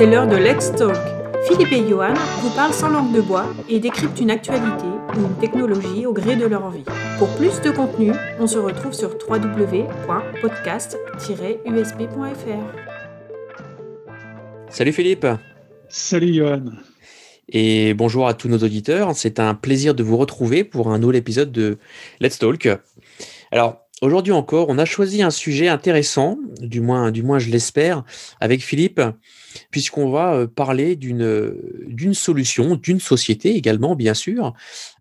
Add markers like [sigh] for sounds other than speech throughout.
C'est l'heure de Let's Talk. Philippe et Johan vous parlent sans langue de bois et décryptent une actualité ou une technologie au gré de leur envie. Pour plus de contenu, on se retrouve sur www.podcast-usb.fr. Salut Philippe. Salut Johan. Et bonjour à tous nos auditeurs. C'est un plaisir de vous retrouver pour un nouvel épisode de Let's Talk. Alors, aujourd'hui encore, on a choisi un sujet intéressant, du moins, du moins je l'espère, avec Philippe, puisqu'on va euh, parler d'une, d'une solution, d'une société également, bien sûr,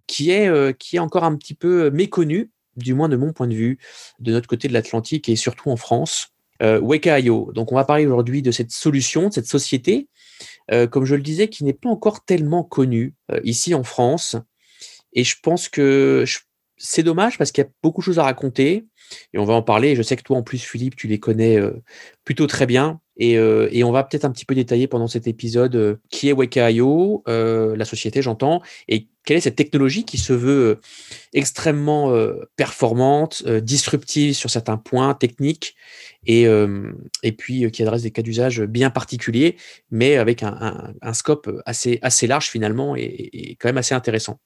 qui est, euh, qui est encore un petit peu méconnue, du moins de mon point de vue, de notre côté de l'Atlantique et surtout en France. Euh, Weka.io. Donc, on va parler aujourd'hui de cette solution, de cette société, euh, comme je le disais, qui n'est pas encore tellement connue euh, ici en France. Et je pense que je- c'est dommage parce qu'il y a beaucoup de choses à raconter. Et on va en parler. Je sais que toi, en plus, Philippe, tu les connais euh, plutôt très bien. Et, euh, et on va peut-être un petit peu détailler pendant cet épisode euh, qui est Weka.io, la société, j'entends, et quelle est cette technologie qui se veut extrêmement performante, disruptive sur certains points techniques, et, et puis qui adresse des cas d'usage bien particuliers, mais avec un scope assez, assez large finalement et, et quand même assez intéressant.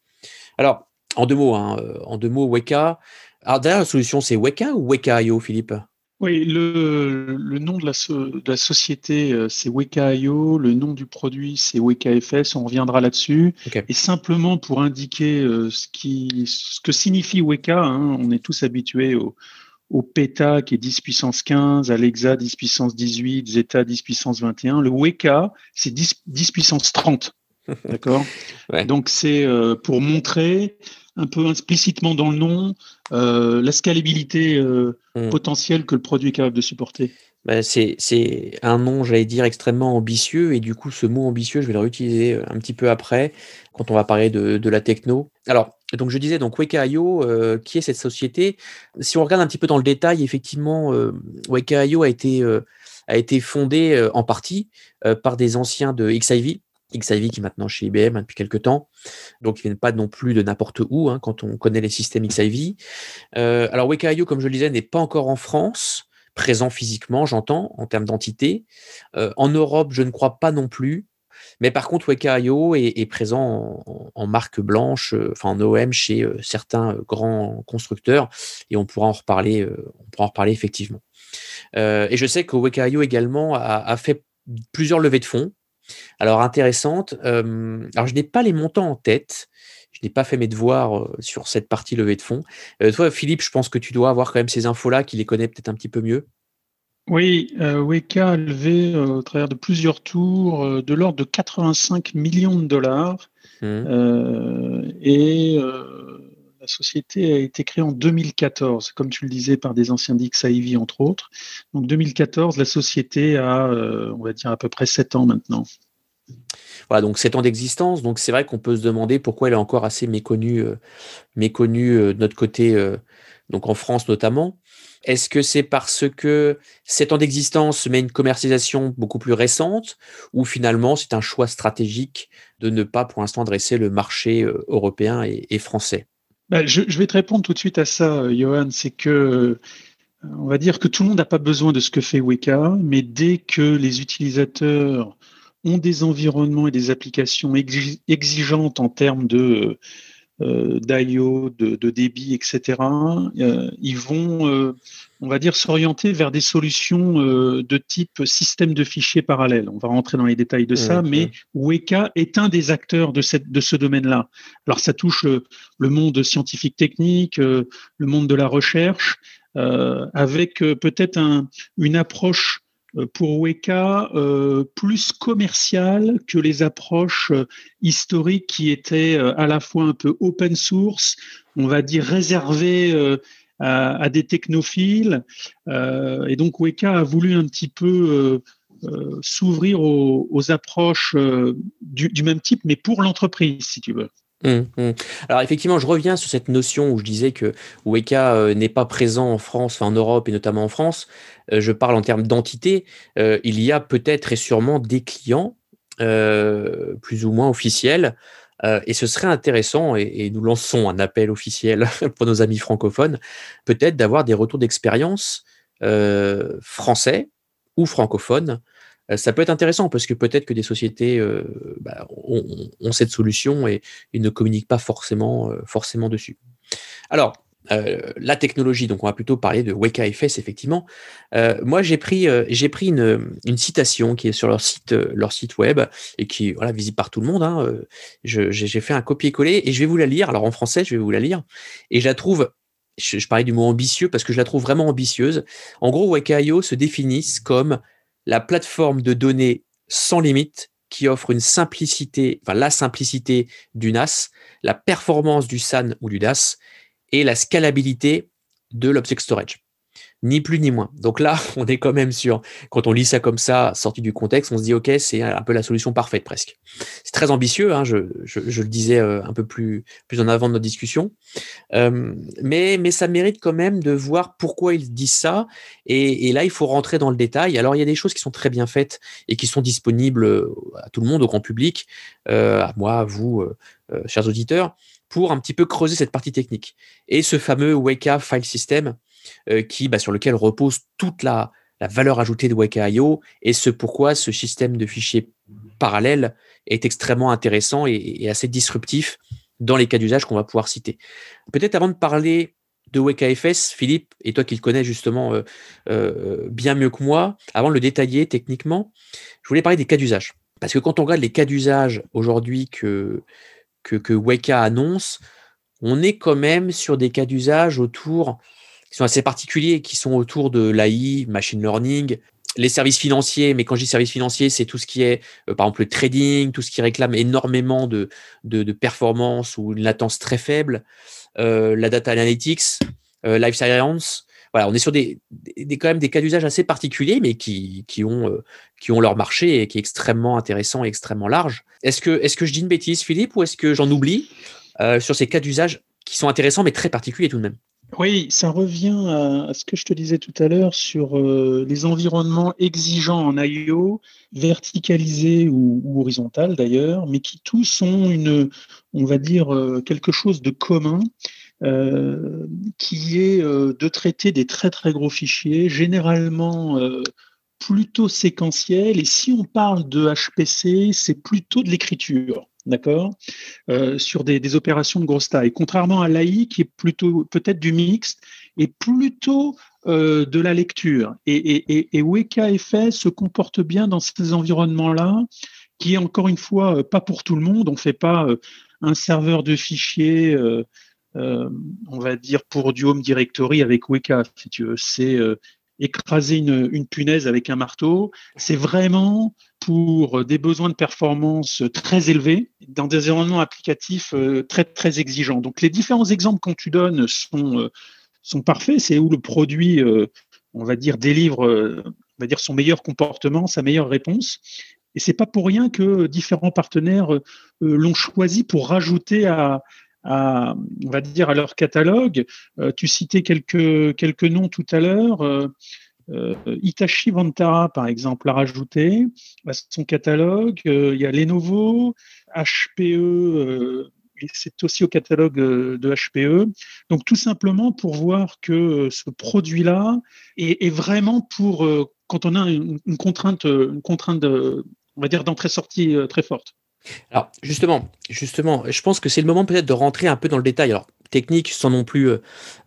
Alors, en deux mots, hein, euh, en deux mots, Weka. Alors d'ailleurs, la solution, c'est Weka ou Weka.io, Philippe? Oui, le, le nom de la, so- de la société, euh, c'est Weka.io. Le nom du produit, c'est WekaFS. On reviendra là-dessus. Et simplement pour indiquer euh, ce, qui, ce que signifie Weka, hein, on est tous habitués au, au PETA qui est 10 puissance 15, Alexa 10 puissance 18, Zeta 10 puissance 21. Le Weka, c'est 10, 10 puissance 30. [laughs] D'accord? Ouais. Donc c'est euh, pour montrer un peu explicitement dans le nom euh, la scalabilité euh, Mm. potentielle que le produit est capable de supporter. Ben, c'est, un nom, j'allais dire, extrêmement ambitieux. Et du coup, ce mot ambitieux, je vais le réutiliser euh, un petit peu après, quand on va parler de, de la techno. Alors, donc je disais, donc Weka.io, euh, qui est cette société? Si on regarde un petit peu dans le détail, effectivement, euh, Weka.io a été, euh, a été fondé euh, en partie par des anciens de XIV. XIV qui est maintenant chez IBM hein, depuis quelques temps. Donc, ils viennent pas non plus de n'importe où hein, quand on connaît les systèmes XIV. Euh, alors, Weka.io, comme je le disais, n'est pas encore en France présent physiquement, j'entends, en termes d'entité. Euh, en Europe, je ne crois pas non plus. Mais par contre, Weka.io est, présent en, marque blanche, euh, en OM chez certains grands constructeurs, et on pourra en reparler, on pourra en reparler effectivement. Et je sais que Weka.io également a fait plusieurs levées de fonds. Alors intéressantes. euh, alors je n'ai pas les montants en tête. Je n'ai pas fait mes devoirs sur cette partie levée de fonds. Euh, toi, Philippe, je pense que tu dois avoir quand même ces infos-là, qui les connaît peut-être un petit peu mieux. Oui, euh, Weka a levé euh, au travers de plusieurs tours de l'ordre de 85 millions de dollars euh, et la société a été créée en 2014, comme tu le disais, par des anciens d'XIV entre autres. Donc 2014, la société a, euh, on va dire, à peu près 7 ans maintenant. Voilà, donc 7 ans d'existence. Donc c'est vrai qu'on peut se demander pourquoi elle est encore assez méconnue, euh, méconnue euh, de notre côté, donc en France notamment. Est-ce que c'est parce que 7 ans d'existence mais une commercialisation beaucoup plus récente ou finalement c'est un choix stratégique de ne pas pour l'instant adresser le marché européen et français? Bah, je, je vais te répondre tout de suite à ça, Johan. C'est que, euh, on va dire que tout le monde n'a pas besoin de ce que fait Weka, mais dès que les utilisateurs ont des environnements et des applications exi- exigeantes en termes de euh, d'IO, de, de débit, etc., euh, ils vont, euh, on va dire, s'orienter vers des solutions euh, de type système de fichiers parallèle. On va rentrer dans les détails de ça, mais Weka est un des acteurs de, cette, de ce domaine-là. Alors ça touche le, monde scientifique technique, euh, le monde de la recherche, euh, avec euh, peut-être un, une approche euh, pour Weka euh, plus commerciale que les approches euh, historiques qui étaient euh, à la fois un peu open source, on va dire réservées euh, à, des technophiles. Euh, et donc Weka a voulu un petit peu euh, euh, s'ouvrir aux, approches euh, du même type, mais pour l'entreprise, si tu veux. Hum, hum. Alors effectivement, je reviens sur cette notion où je disais que Weka euh, n'est pas présent en France, en Europe et notamment en France. Euh, je parle en termes d'entité. Euh, il y a peut-être et sûrement des clients plus ou moins officiels. Et ce serait intéressant, et, et nous lançons un appel officiel [laughs] pour nos amis francophones, peut-être d'avoir des retours d'expérience français ou francophones ça peut être intéressant parce que peut-être que des sociétés bah, ont, cette solution et, ne communiquent pas forcément, forcément dessus. Alors, la technologie, donc on va plutôt parler de WekaFS, effectivement. moi, j'ai pris, pris une, citation qui est sur leur site, leur site web et qui est voilà, visible par tout le monde. Hein, j'ai fait un copier-coller et je vais vous la lire. Alors en français, je vais vous la lire. Et je la trouve je, parlais du mot ambitieux parce que je la trouve vraiment ambitieuse. En gros, Weka.io se définissent comme la plateforme de données sans limite qui offre une simplicité, enfin la simplicité du NAS, la performance du SAN ou du DAS et la scalabilité de l'object storage ni plus ni moins. Donc là, [laughs] on est quand même sur, quand on lit ça comme ça, sorti du contexte, on se dit, OK, c'est un peu la solution parfaite presque. C'est très ambitieux, hein, je, le disais euh, un peu plus, plus en avant de notre discussion, euh, mais, ça mérite quand même de voir pourquoi ils disent ça, et, là, il faut rentrer dans le détail. Alors, il y a des choses qui sont très bien faites et qui sont disponibles euh, à tout le monde, au grand public, à moi, à vous, chers auditeurs, pour un petit peu creuser cette partie technique. Et ce fameux Up File System, qui, bah, sur lequel repose toute la, valeur ajoutée de Weka.io et ce pourquoi ce système de fichiers parallèles est extrêmement intéressant et, assez disruptif dans les cas d'usage qu'on va pouvoir citer. Peut-être avant de parler de WekaFS, Philippe, et toi qui le connais justement euh, euh, bien mieux que moi, avant de le détailler techniquement, je voulais parler des cas d'usage. Parce que quand on regarde les cas d'usage aujourd'hui que, que, que Weka annonce, on est quand même sur des cas d'usage autour qui sont assez particuliers, qui sont autour de l'AI, machine learning, les services financiers, mais quand je dis services financiers, c'est tout ce qui est, euh, par exemple, le trading, tout ce qui réclame énormément de, de, performance ou une latence très faible, euh, la data analytics, euh, life science. Voilà, on est sur des, des, quand même des cas d'usage assez particuliers, mais qui, qui, ont, qui ont leur marché et qui est extrêmement intéressant et extrêmement large. Est-ce que, est que je dis une bêtise, Philippe, ou est-ce que j'en oublie sur ces cas d'usage qui sont intéressants, mais très particuliers tout de même? Oui, ça revient à, ce que je te disais tout à l'heure sur euh, les environnements exigeants en IO, verticalisés ou, horizontaux d'ailleurs, mais qui tous ont une, on va dire, euh, quelque chose de commun, euh, qui est de traiter des très très gros fichiers, généralement plutôt séquentiels. Et si on parle de HPC, c'est plutôt de l'écriture d'accord, euh, sur des, opérations de grosse taille. Contrairement à l'AI, qui est plutôt peut-être du mixte, et plutôt euh, de la lecture. Et, et, se comporte bien dans ces environnements-là, qui est encore une fois euh, pas pour tout le monde. On ne fait pas un serveur de fichiers, on va dire, pour du Home Directory avec Weka, si tu veux. C'est écraser une, punaise avec un marteau. C'est vraiment pour des besoins de performance très élevés dans des environnements applicatifs euh, très très exigeants. Donc les différents exemples qu'on tu donnes sont euh, sont parfaits. C'est où le produit, euh, on va dire, délivre, on va dire son meilleur comportement, sa meilleure réponse. Et c'est pas pour rien que différents partenaires l'ont choisi pour rajouter à, à, on va dire, à leur catalogue. Euh, tu citais quelques, quelques noms tout à l'heure. Euh, euh, Itachi Vantara, par exemple, l'a rajouté son catalogue. il y a Lenovo, HPE, c'est aussi au catalogue de HPE. Donc, tout simplement pour voir que ce produit-là est, vraiment pour, quand on a une, contrainte, une contrainte de, on va dire, d'entrée-sortie très forte. Alors justement, justement, je pense que c'est le moment peut-être de rentrer un peu dans le détail. Alors technique, sans non plus euh,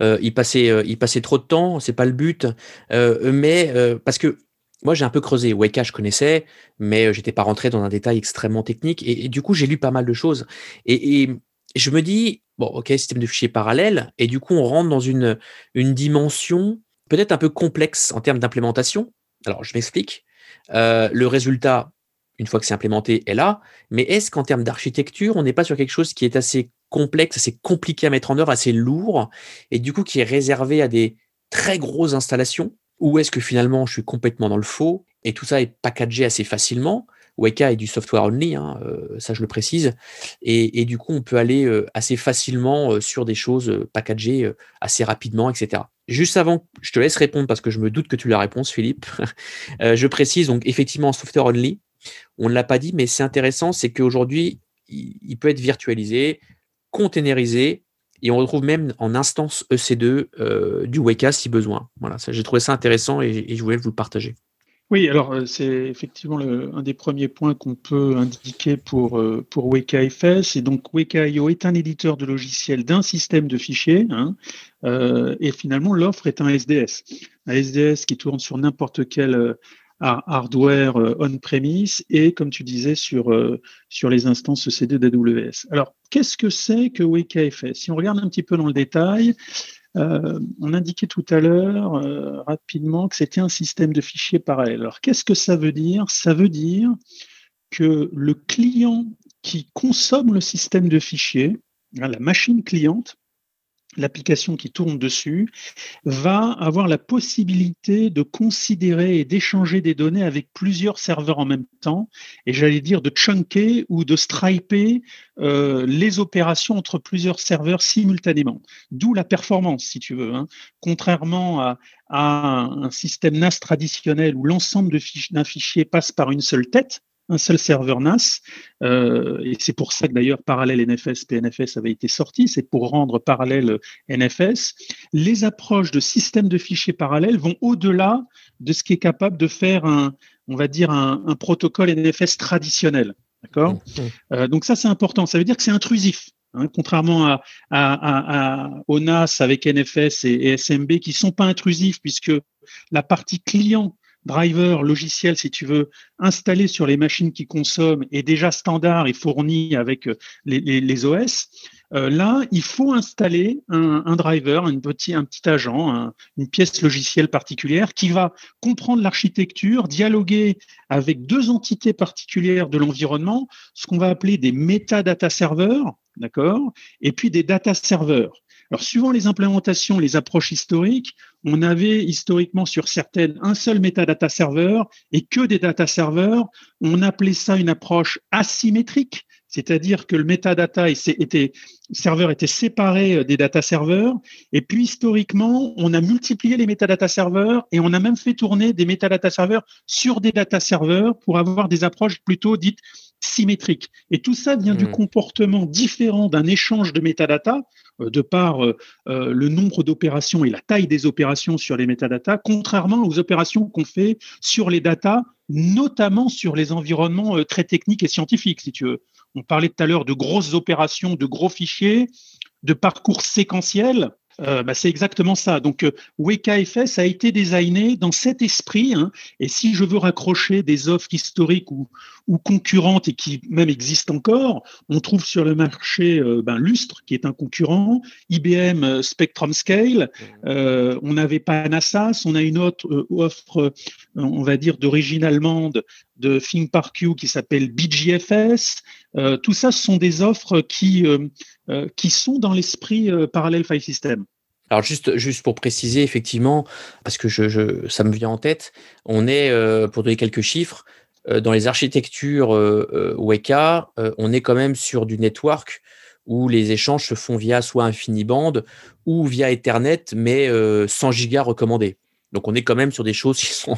euh, y passer, euh, y passer trop de temps, c'est pas le but, mais parce que moi j'ai un peu creusé. Weka, je connaissais, mais j'étais pas rentré dans un détail extrêmement technique, et, du coup j'ai lu pas mal de choses, et, je me dis bon, ok, système de fichiers parallèle, et du coup on rentre dans une une dimension peut-être un peu complexe en termes d'implémentation. Alors je m'explique. le résultat, une fois que c'est implémenté, est là. Mais est-ce qu'en termes d'architecture, on n'est pas sur quelque chose qui est assez complexe, assez compliqué à mettre en œuvre, assez lourd, et du coup qui est réservé à des très grosses installations? Ou est-ce que finalement je suis complètement dans le faux et tout ça est packagé assez facilement? Weka est du software only, hein, euh, ça je le précise, et, du coup on peut aller euh, assez facilement euh, sur des choses packagées assez rapidement, etc. Juste avant, je te laisse répondre parce que je me doute que tu as la réponse, Philippe. [laughs] je précise donc effectivement software only, on ne l'a pas dit, mais c'est intéressant, c'est qu'aujourd'hui, il, peut être virtualisé, containerisé, et on retrouve même en instance EC2 euh, du Weka si besoin. Voilà, j'ai trouvé ça intéressant et, je voulais vous le partager. Oui, alors euh, c'est effectivement un des premiers points qu'on peut indiquer pour, euh, pour WekaFS. Et donc Weka.io est un éditeur de logiciels d'un système de fichiers. Hein, et finalement, l'offre est un SDS. Un SDS qui tourne sur n'importe quel hardware on-premise et, comme tu disais, sur, sur les instances CD d'AWS. Alors, qu'est-ce que c'est que WekaFS Si on regarde un petit peu dans le détail, euh, on indiquait tout à l'heure euh, rapidement que c'était un système de fichiers parallèle. Alors, qu'est-ce que ça veut dire? Ça veut dire que le client qui consomme le système de fichiers, hein, la machine cliente, l'application qui tourne dessus, va avoir la possibilité de considérer et d'échanger des données avec plusieurs serveurs en même temps, et j'allais dire de chunker ou de striper euh, les opérations entre plusieurs serveurs simultanément. D'où la performance, si tu veux. Hein. Contrairement à, un système NAS traditionnel où l'ensemble d'un fichier passe par une seule tête, un seul serveur NAS, euh, et c'est pour ça que d'ailleurs parallèle NFS, PNFS avait été sorti, c'est pour rendre parallèle NFS. Les approches de systèmes de fichiers parallèles vont au-delà de ce qui est capable de faire un, on va dire, un, protocole NFS traditionnel. D'accord? Mmh, mmh. Euh, Donc ça, c'est important. Ça veut dire que c'est intrusif. Hein, contrairement à, à, avec NFS et, et SMB qui sont pas intrusifs puisque la partie client driver logiciel, si tu veux, installé sur les machines qui consomment est déjà standard et fourni avec euh, les, OS. Euh, là, il faut installer un, driver, un petit, un petit agent, une pièce logicielle particulière qui va comprendre l'architecture, dialoguer avec deux entités particulières de l'environnement, ce qu'on va appeler des metadata serveurs, d'accord, et puis des data serveurs. Alors, suivant les implémentations, les approches historiques, on avait historiquement sur certaines un seul metadata serveur et que des data serveurs. On appelait ça une approche asymétrique, c'est-à-dire que le metadata serveur était séparé euh, des data serveurs. Et puis, historiquement, on a multiplié les metadata serveurs et on a même fait tourner des metadata serveurs sur des data serveurs pour avoir des approches plutôt dites symétriques. Et tout ça vient du mmh. comportement différent d'un échange de metadata euh, de par euh, euh, le nombre d'opérations et la taille des opérations sur les métadatas, contrairement aux opérations qu'on fait sur les datas, notamment sur les environnements très techniques et scientifiques, si tu veux. On parlait tout à l'heure de grosses opérations, de gros fichiers, de parcours séquentiels. Euh, bah, c'est exactement ça. Donc, euh, WekaFS a été designé dans cet esprit. Hein, et si je veux raccrocher des offres historiques ou, ou, concurrentes et qui même existent encore, on trouve sur le marché euh, ben, Lustre, qui est un concurrent, IBM Spectrum Scale, mmh. on avait Panassas, on a une autre offre, on va dire, d'origine allemande de ThinkParQ qui s'appelle BGFS. tout ça, ce sont des offres qui euh, qui sont dans l'esprit euh, parallèle file system. Alors juste, juste pour préciser, effectivement, parce que ça me vient en tête, on est, euh, pour donner quelques chiffres, dans les architectures Weka, on est quand même sur du network où les échanges se font via soit InfiniBand ou via Ethernet, mais 100 gigas recommandés. Donc on est quand même sur des choses qui sont,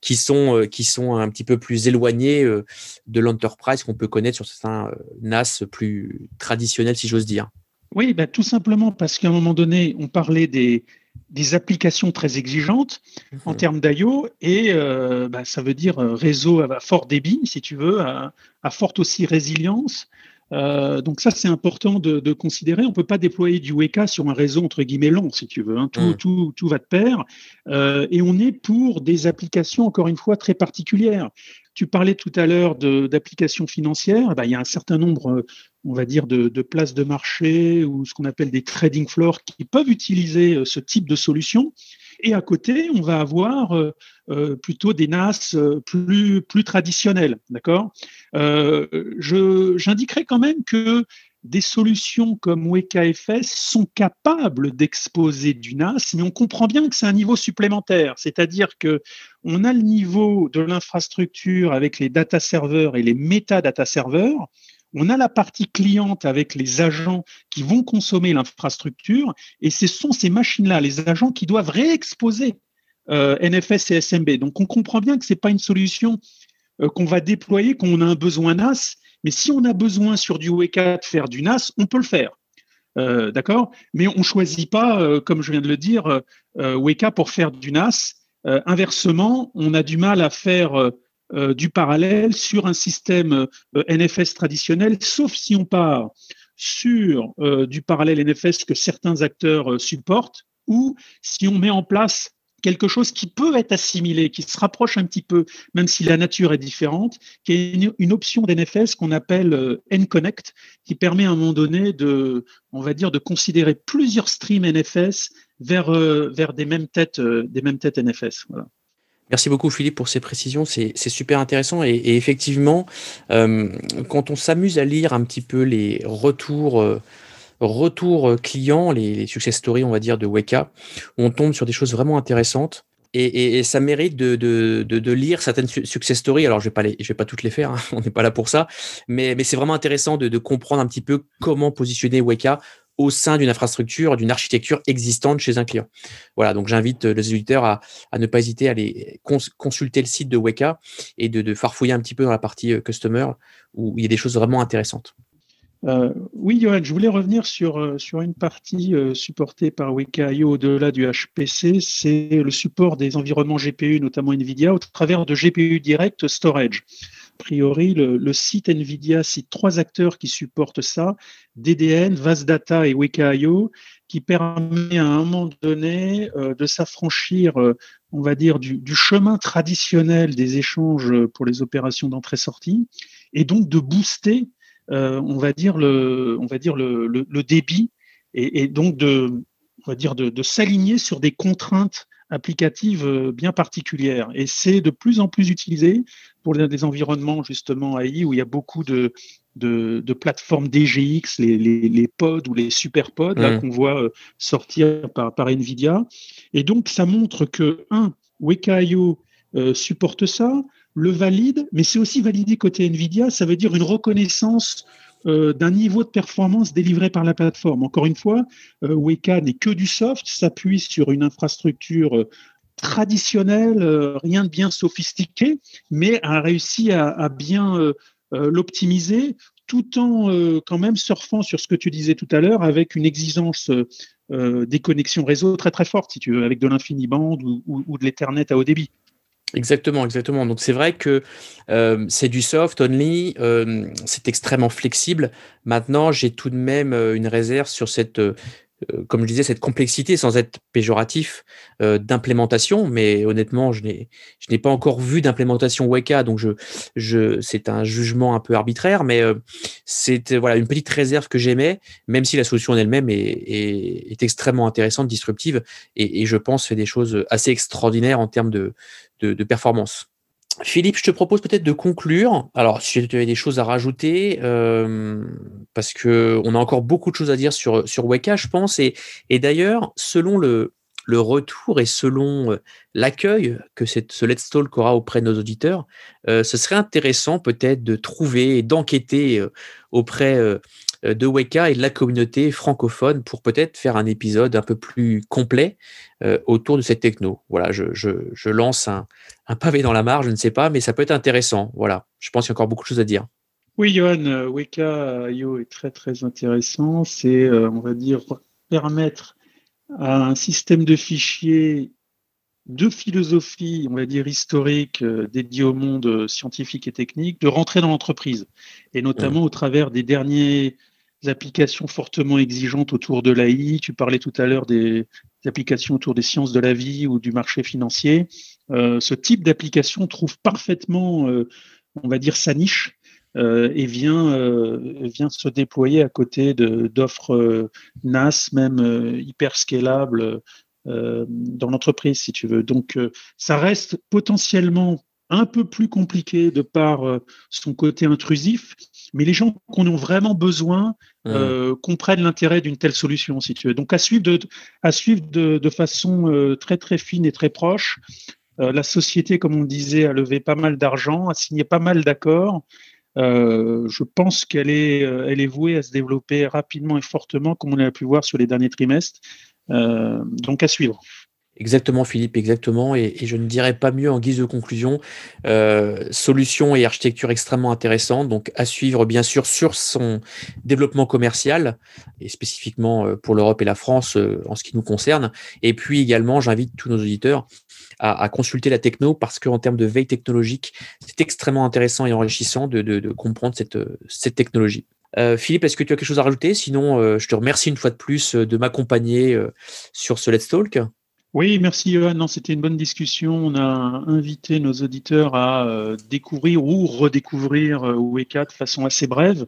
qui sont, qui sont un petit peu plus éloignées de l'enterprise qu'on peut connaître sur certains NAS plus traditionnels, si j'ose dire. Oui, ben, tout simplement parce qu'à un moment donné, on parlait des, des applications très exigeantes en mhm. termes d'IO et ben, ça veut dire réseau à fort débit, si tu veux, à, à forte aussi résilience. Euh, donc ça, c'est important de, de, considérer. On peut pas déployer du Weka sur un réseau entre guillemets long, si tu veux. Hein. Tout, mm. tout, tout, va de pair. Euh, et on est pour des applications, encore une fois, très particulières. Tu parlais tout à l'heure d'applications financières. Ben, il y a un certain nombre, on va dire, de, de places de marché ou ce qu'on appelle des trading floors qui peuvent utiliser euh, ce type de solution. Et à côté, on va avoir euh, euh, plutôt des NAS euh, plus, plus traditionnels. D'accord? J'indiquerai quand même que des solutions comme WekaFS sont capables d'exposer du NAS, mais on comprend bien que c'est un niveau supplémentaire, c'est-à-dire que on a le niveau de l'infrastructure avec les data serveurs et les métadata serveurs, on a la partie cliente avec les agents qui vont consommer l'infrastructure et ce sont ces machines-là, les agents qui doivent réexposer euh, NFS et SMB. Donc on comprend bien que ce n'est pas une solution euh, qu'on va déployer quand on a un besoin NAS, mais si on a besoin sur du Weka de faire du NAS, on peut le faire. Euh, d'accord? Mais on ne choisit pas, comme je viens de le dire, Weka pour faire du NAS inversement, on a du mal à faire du parallèle sur un système NFS traditionnel, sauf si on part sur du parallèle NFS que certains acteurs supportent, ou si on met en place quelque chose qui peut être assimilé, qui se rapproche un petit peu, même si la nature est différente, qui est une, option d'NFS qu'on appelle euh, N-Connect, qui permet à un moment donné de, on va dire, de considérer plusieurs streams NFS vers, euh, vers des mêmes têtes, euh, des mêmes têtes NFS. Merci beaucoup Philippe pour ces précisions, c'est super intéressant et, effectivement, quand on s'amuse à lire un petit peu les retours retour euh, client, les, success stories, on va dire, de Weka, on tombe sur des choses vraiment intéressantes. Et, ça mérite de, lire certaines success stories. Alors, je ne vais, pas toutes les faire, hein, [laughs] on n'est pas là pour ça, mais c'est vraiment intéressant de, comprendre un petit peu comment positionner Weka au sein d'une infrastructure, d'une architecture existante chez un client. Voilà, donc j'invite euh, les auditeurs à, ne pas hésiter à aller consulter le site de Weka et de, farfouiller un petit peu dans la partie euh, customer où il y a des choses vraiment intéressantes. Euh, oui, Johan, je voulais revenir sur, une partie supportée par Weka.io au-delà du HPC, c'est le support des environnements GPU, notamment NVIDIA, au travers de GPU Direct Storage. Priori, le, site NVIDIA cite trois acteurs qui supportent ça, DDN, VASData et Weka.io, qui permet à un moment donné de s'affranchir, on va dire, du, chemin traditionnel des échanges pour les opérations d'entrée-sortie, et donc de booster euh, on va dire le, on va dire le, débit et, donc de, s'aligner sur des contraintes applicatives euh, bien particulières. Et c'est de plus en plus utilisé pour des environnements justement AI où il y a beaucoup de, de, plateformes DGX, les, les, pods ou les superpods mmh. qu'on voit euh, sortir par, par NVIDIA. Et donc, ça montre que, un, Weka.io supporte ça le valide, mais c'est aussi validé côté NVIDIA, ça veut dire une reconnaissance euh, d'un niveau de performance délivré par la plateforme. Encore une fois, euh, Weka n'est que du soft, s'appuie sur une infrastructure euh, traditionnelle, rien de bien sophistiqué, mais a réussi à, bien l'optimiser tout en quand même surfant sur ce que tu disais tout à l'heure avec une exigence des connexions réseau très très forte, si tu veux, avec de l'infini-band ou, ou, de l'Ethernet à haut débit. Exactement, exactement. Donc c'est vrai que euh, c'est du soft only, euh, c'est extrêmement flexible. Maintenant, j'ai tout de même euh, une réserve sur cette, comme je disais, cette complexité, sans être péjoratif, d'implémentation. Mais honnêtement, je n'ai, pas encore vu d'implémentation Weka, donc je, c'est un jugement un peu arbitraire, mais c'est voilà une petite réserve que j'aimais, même si la solution en elle-même est, extrêmement intéressante, disruptive, et, je pense fait des choses assez extraordinaires en termes de, performance. Philippe, je te propose peut-être de conclure. Alors, si tu avais des choses à rajouter, euh, parce que on a encore beaucoup de choses à dire sur, sur Weka, je pense. Et, d'ailleurs, selon le, retour et selon euh, l'accueil que ce Let's Talk aura auprès de nos auditeurs, euh, ce serait intéressant peut-être de trouver et d'enquêter auprès de Weka et de la communauté francophone pour peut-être faire un épisode un peu plus complet euh, autour de cette techno. Voilà, je, lance un, pavé dans la mare, je ne sais pas, mais ça peut être intéressant. Voilà, je pense qu'il y a encore beaucoup de choses à dire. Oui, Johan, euh, Weka est très très intéressant. C'est, on va dire, permettre à un système de fichiers de philosophie, on va dire historique, dédié au monde scientifique et technique, de rentrer dans l'entreprise, et notamment au travers des derniers applications fortement exigeantes autour de l'AI. Tu parlais tout à l'heure des, applications autour des sciences de la vie ou du marché financier. Euh, ce type d'application trouve parfaitement, euh, on va dire, sa niche euh, et vient, vient se déployer à côté d'offres NAS, même hyper scalables dans l'entreprise, si tu veux. Donc, ça reste potentiellement un peu plus compliqué de par son côté intrusif, mais les gens qui en ont vraiment besoin mmh. euh, comprennent l'intérêt d'une telle solution, si tu veux. Donc, à suivre de, à suivre de, façon euh, très, très fine et très proche. Euh, la société, comme on disait, a levé pas mal d'argent, a signé pas mal d'accords. je pense qu'elle est, elle est vouée à se développer rapidement et fortement, comme on a pu voir sur les derniers trimestres. Donc, à suivre. Exactement, Philippe, exactement. Et, je ne dirais pas mieux en guise de conclusion. Euh, solution et architecture extrêmement intéressante. Donc, à suivre, bien sûr, sur son développement commercial, et spécifiquement euh, pour l'Europe et la France euh, en ce qui nous concerne. Et puis également, j'invite tous nos auditeurs à, consulter la techno parce qu'en termes de veille technologique, c'est extrêmement intéressant et enrichissant de, comprendre cette technologie. Philippe, est-ce que tu as quelque chose à rajouter? Sinon, je te remercie une fois de plus de m'accompagner sur ce Let's Talk. Oui, merci Johan. C'était une bonne discussion. On a invité nos auditeurs à euh, découvrir ou redécouvrir euh, UE4 de façon assez brève.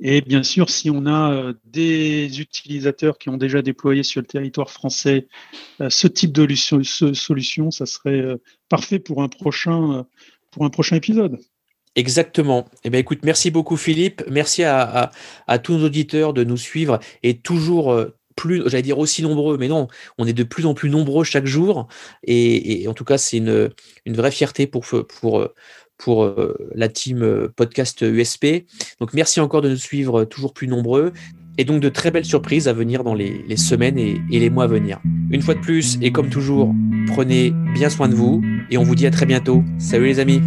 Et bien sûr, si on a euh, des utilisateurs qui ont déjà déployé sur le territoire français ce type de solution, ça serait parfait pour un prochain épisode. Exactement. Eh bien, écoute, merci beaucoup Philippe. Merci à, tous nos auditeurs de nous suivre et toujours, plus, j'allais dire aussi nombreux, mais non, on est de plus en plus nombreux chaque jour. Et, en tout cas, c'est une, une, vraie fierté pour, pour, pour euh, la team euh, podcast USP. Donc, merci encore de nous suivre toujours plus nombreux. Et donc, de très belles surprises à venir dans les, semaines et les mois à venir. Une fois de plus, et comme toujours, prenez bien soin de vous. Et on vous dit à très bientôt. Salut les amis.